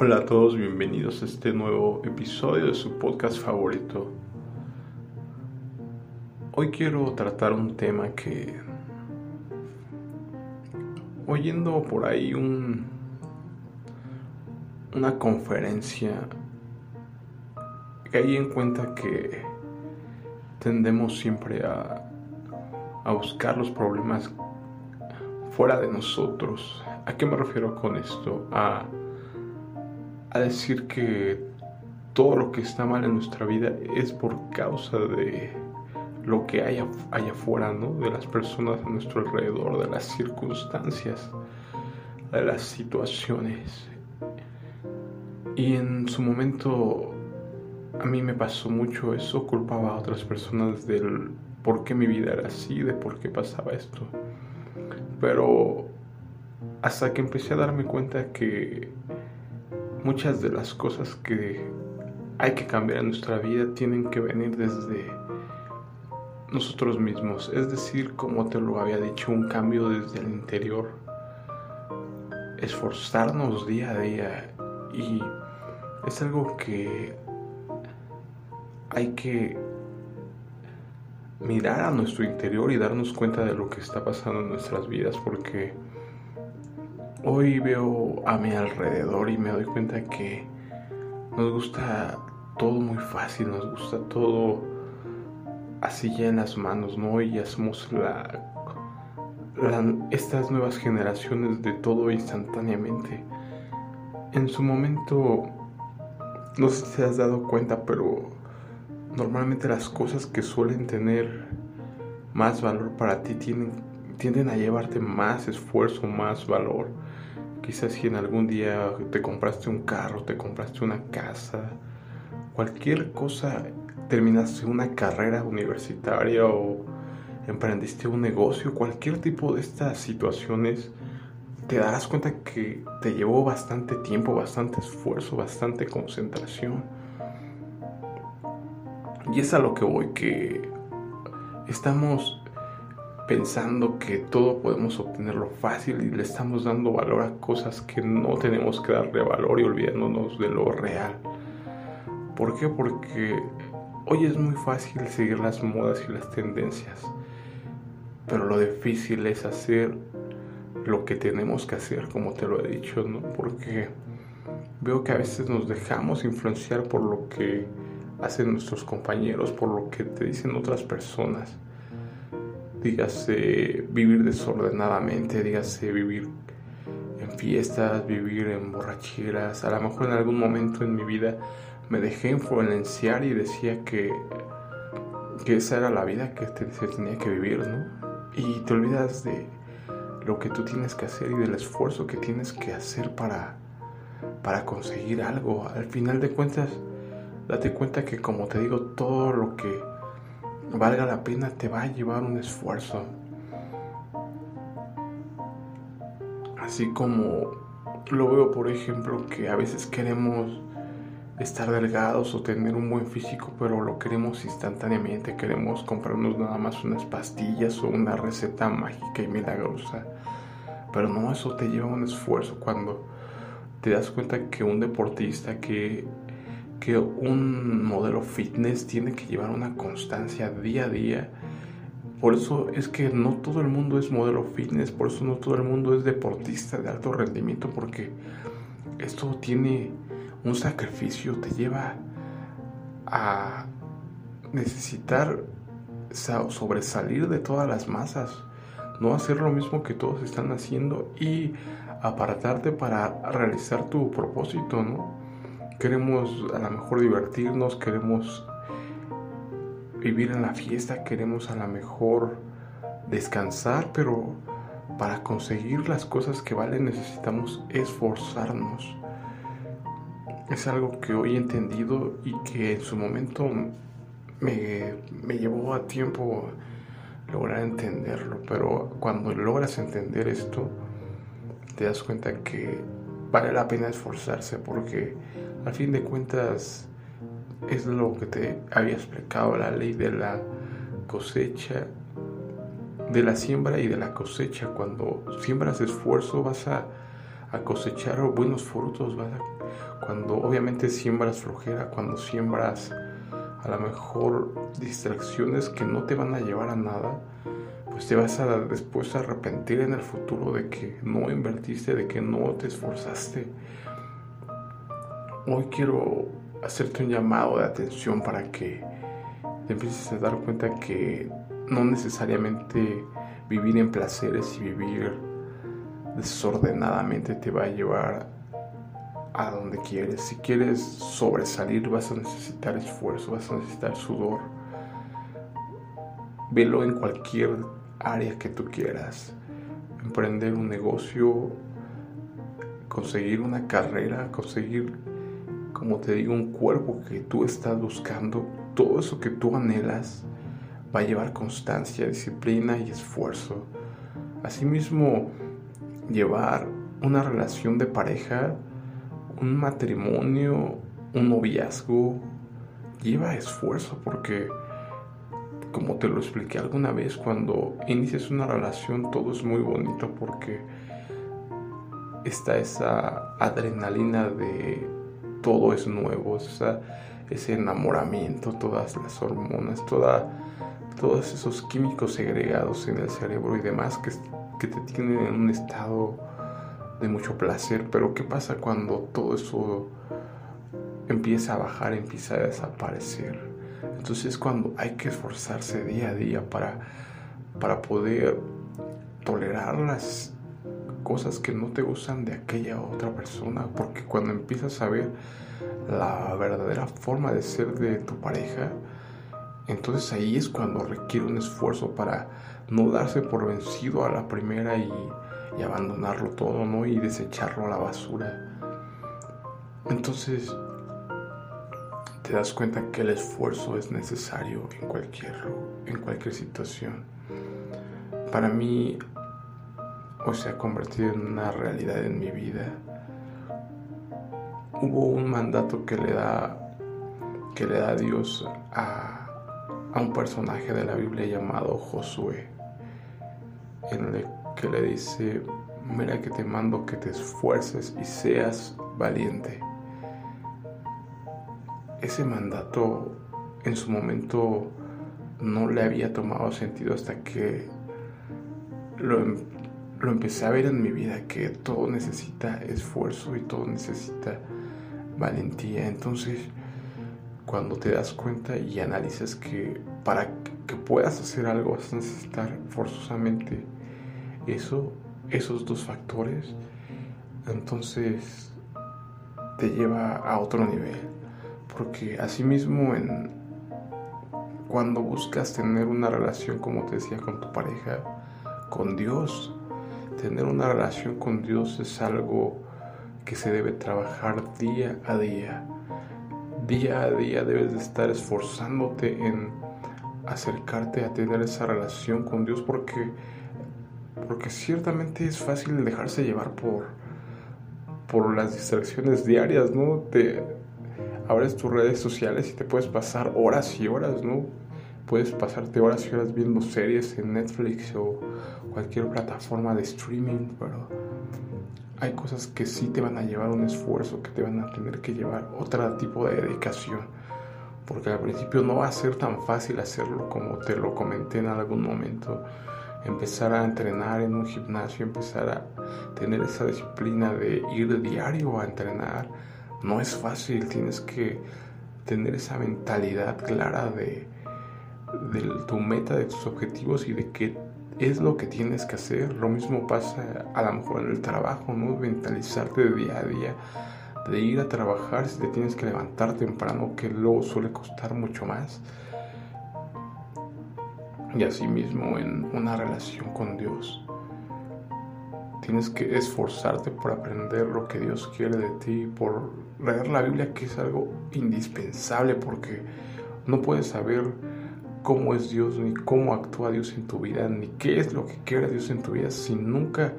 Hola a todos, bienvenidos a este nuevo episodio de su podcast favorito. Hoy quiero tratar un tema que, oyendo por ahí un, una conferencia, caí en cuenta que tendemos siempre a, a buscar los problemas fuera de nosotros. ¿A qué me refiero con esto? A a decir que todo lo que está mal en nuestra vida es por causa de lo que hay allá afuera, ¿no? De las personas a nuestro alrededor, de las circunstancias, de las situaciones. Y en su momento a mí me pasó mucho eso, culpaba a otras personas del por qué mi vida era así, de por qué pasaba esto. Pero hasta que empecé a darme cuenta que muchas de las cosas que hay que cambiar en nuestra vida tienen que venir desde nosotros mismos. Es decir, como te lo había dicho, un cambio desde el interior. Esforzarnos día a día. Y es algo que hay que mirar a nuestro interior y darnos cuenta de lo que está pasando en nuestras vidas porque Hoy veo a mi alrededor y me doy cuenta que nos gusta todo muy fácil, nos gusta todo así ya en las manos, ¿no? Y ya somos la, estas nuevas generaciones de todo instantáneamente. En su momento, no sé si te has dado cuenta, pero normalmente las cosas que suelen tener más valor para ti tienden a llevarte más esfuerzo, más valor Quizás si en algún día te compraste un carro, te compraste una casa, cualquier cosa, terminaste una carrera universitaria o emprendiste un negocio, cualquier tipo de estas situaciones, te darás cuenta que te llevó bastante tiempo, bastante esfuerzo, bastante concentración. Y es a lo que voy, que estamos pensando que todo podemos obtenerlo fácil y le estamos dando valor a cosas que no tenemos que darle valor y olvidándonos de lo real. ¿Por qué? Porque hoy es muy fácil seguir las modas y las tendencias, pero lo difícil es hacer lo que tenemos que hacer, como te lo he dicho, ¿no? Porque veo que a veces nos dejamos influenciar por lo que hacen nuestros compañeros, por lo que te dicen otras personas dígase vivir desordenadamente, dígase vivir en fiestas, vivir en borracheras. A lo mejor en algún momento en mi vida me dejé influenciar y decía que, que esa era la vida que se tenía que vivir, ¿no? Y te olvidas de lo que tú tienes que hacer y del esfuerzo que tienes que hacer para, para conseguir algo. Al final de cuentas, date cuenta que como te digo, todo lo que valga la pena, te va a llevar un esfuerzo. Así como lo veo, por ejemplo, que a veces queremos estar delgados o tener un buen físico, pero lo queremos instantáneamente. Queremos comprarnos nada más unas pastillas o una receta mágica y milagrosa. Pero no, eso te lleva un esfuerzo cuando te das cuenta que un deportista que que un modelo fitness tiene que llevar una constancia día a día. Por eso es que no todo el mundo es modelo fitness, por eso no todo el mundo es deportista de alto rendimiento, porque esto tiene un sacrificio, te lleva a necesitar sobresalir de todas las masas, no hacer lo mismo que todos están haciendo y apartarte para realizar tu propósito, ¿no? Queremos a lo mejor divertirnos, queremos vivir en la fiesta, queremos a lo mejor descansar, pero para conseguir las cosas que valen necesitamos esforzarnos. Es algo que hoy he entendido y que en su momento me, me llevó a tiempo lograr entenderlo, pero cuando logras entender esto, te das cuenta que vale la pena esforzarse porque al fin de cuentas es lo que te había explicado la ley de la cosecha, de la siembra y de la cosecha. Cuando siembras esfuerzo vas a, cosechar buenos frutos, a cuando obviamente siembras flojera, cuando siembras a lo mejor distracciones que no te van a llevar a nada, pues te vas a después a arrepentir en el futuro de que no invertiste, de que no te esforzaste. Hoy quiero hacerte un llamado de atención para que te empieces a dar cuenta que no necesariamente vivir en placeres y vivir desordenadamente te va a llevar a donde quieres. Si quieres sobresalir vas a necesitar esfuerzo, vas a necesitar sudor. Velo en cualquier área que tú quieras. Emprender un negocio, conseguir una carrera, conseguir, como te digo, un cuerpo que tú estás buscando. Todo eso que tú anhelas va a llevar constancia, disciplina y esfuerzo. Asimismo, llevar una relación de pareja, un matrimonio, un noviazgo, lleva esfuerzo porque, como te lo expliqué alguna vez, cuando inicias una relación todo es muy bonito porque está esa adrenalina de todo es nuevo, ese enamoramiento, todas las hormonas, toda todos esos químicos segregados en el cerebro y demás que, que te tienen en un estado de mucho placer. Pero ¿qué pasa cuando todo eso empieza a bajar, empieza a desaparecer? Entonces es cuando hay que esforzarse día a día para, para poder tolerar las cosas que no te gustan de aquella otra persona. Porque cuando empiezas a ver la verdadera forma de ser de tu pareja, entonces ahí es cuando requiere un esfuerzo para no darse por vencido a la primera y, abandonarlo todo, ¿no? Y desecharlo a la basura. Entonces te das cuenta que el esfuerzo es necesario en cualquier, en cualquier situación. Para mí, se ha convertido en una realidad en mi vida. Hubo un mandato que le da, que le da Dios a a un personaje de la Biblia llamado Josué, en el que le dice, mira que te mando que te esfuerces y seas valiente. Ese mandato en su momento no le había tomado sentido hasta que lo, em, lo, empecé a ver en mi vida, que todo necesita esfuerzo y todo necesita valentía. Entonces, cuando te das cuenta y analizas que para que puedas hacer algo vas a necesitar forzosamente eso, esos dos factores, entonces te lleva a otro nivel. Porque asimismo en cuando buscas tener una relación, como te decía, con tu pareja, con Dios, tener una relación con Dios es algo que se debe trabajar día a día día a día debes de estar esforzándote en acercarte a tener esa relación con Dios porque porque ciertamente es fácil dejarse llevar por por las distracciones diarias, ¿no? Te abres tus redes sociales y te puedes pasar horas y horas, ¿no? Puedes pasarte horas y horas viendo series en Netflix o cualquier plataforma de streaming, pero hay cosas que sí te van a llevar un esfuerzo, que te van a tener que llevar otro tipo de dedicación. Porque al principio no va a ser tan fácil hacerlo como te lo comenté en algún momento. Empezar a entrenar en un gimnasio, empezar a tener esa disciplina de ir diario a entrenar, no es fácil. Tienes que tener esa mentalidad clara de, de tu meta, de tus objetivos y de qué es lo que tienes que hacer. Lo mismo pasa a lo mejor en el trabajo, ¿no? Mentalizarte de día a día, de ir a trabajar si te tienes que levantar temprano, que luego suele costar mucho más. Y asimismo en una relación con Dios. Tienes que esforzarte por aprender lo que Dios quiere de ti, por leer la Biblia, que es algo indispensable, porque no puedes saber cómo es Dios, ni cómo actúa Dios en tu vida, ni qué es lo que quiere Dios en tu vida, si nunca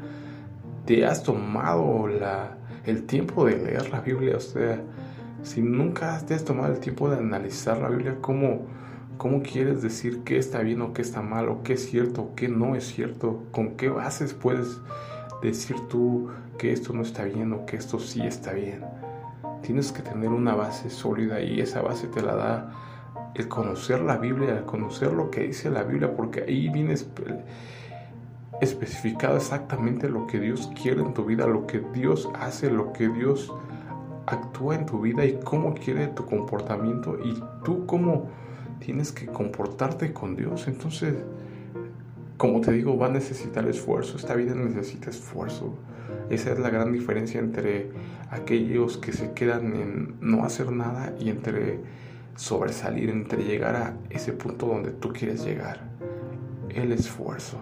te has tomado la, el tiempo de leer la Biblia, o sea, si nunca te has tomado el tiempo de analizar la Biblia, ¿cómo, cómo quieres decir qué está bien o qué está mal, o qué es cierto o qué no es cierto? ¿Con qué bases puedes decir tú que esto no está bien o que esto sí está bien? tienes que tener una base sólida y esa base te la da el conocer la Biblia, el conocer lo que dice la Biblia, porque ahí viene especificado exactamente lo que Dios quiere en tu vida, lo que Dios hace, lo que Dios actúa en tu vida y cómo quiere tu comportamiento y tú cómo tienes que comportarte con Dios. Entonces, como te digo, va a necesitar esfuerzo. Esta vida necesita esfuerzo. Esa es la gran diferencia entre aquellos que se quedan en no hacer nada y entre sobresalir, entre llegar a ese punto donde tú quieres llegar. El esfuerzo.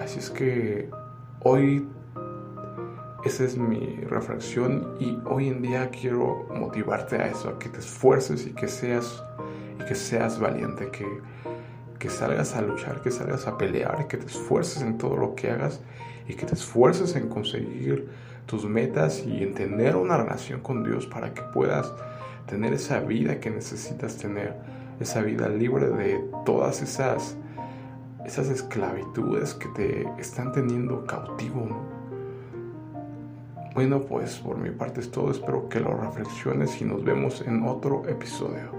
Así es que hoy esa es mi reflexión y hoy en día quiero motivarte a eso, a que te esfuerces y que seas y que seas valiente, que, que salgas a luchar, que salgas a pelear, que te esfuerces en todo lo que hagas y que te esfuerces en conseguir tus metas y en tener una relación con Dios para que puedas tener esa vida que necesitas tener, esa vida libre de todas esas esas esclavitudes que te están teniendo cautivo. Bueno, pues por mi parte es todo. Espero que lo reflexiones y nos vemos en otro episodio.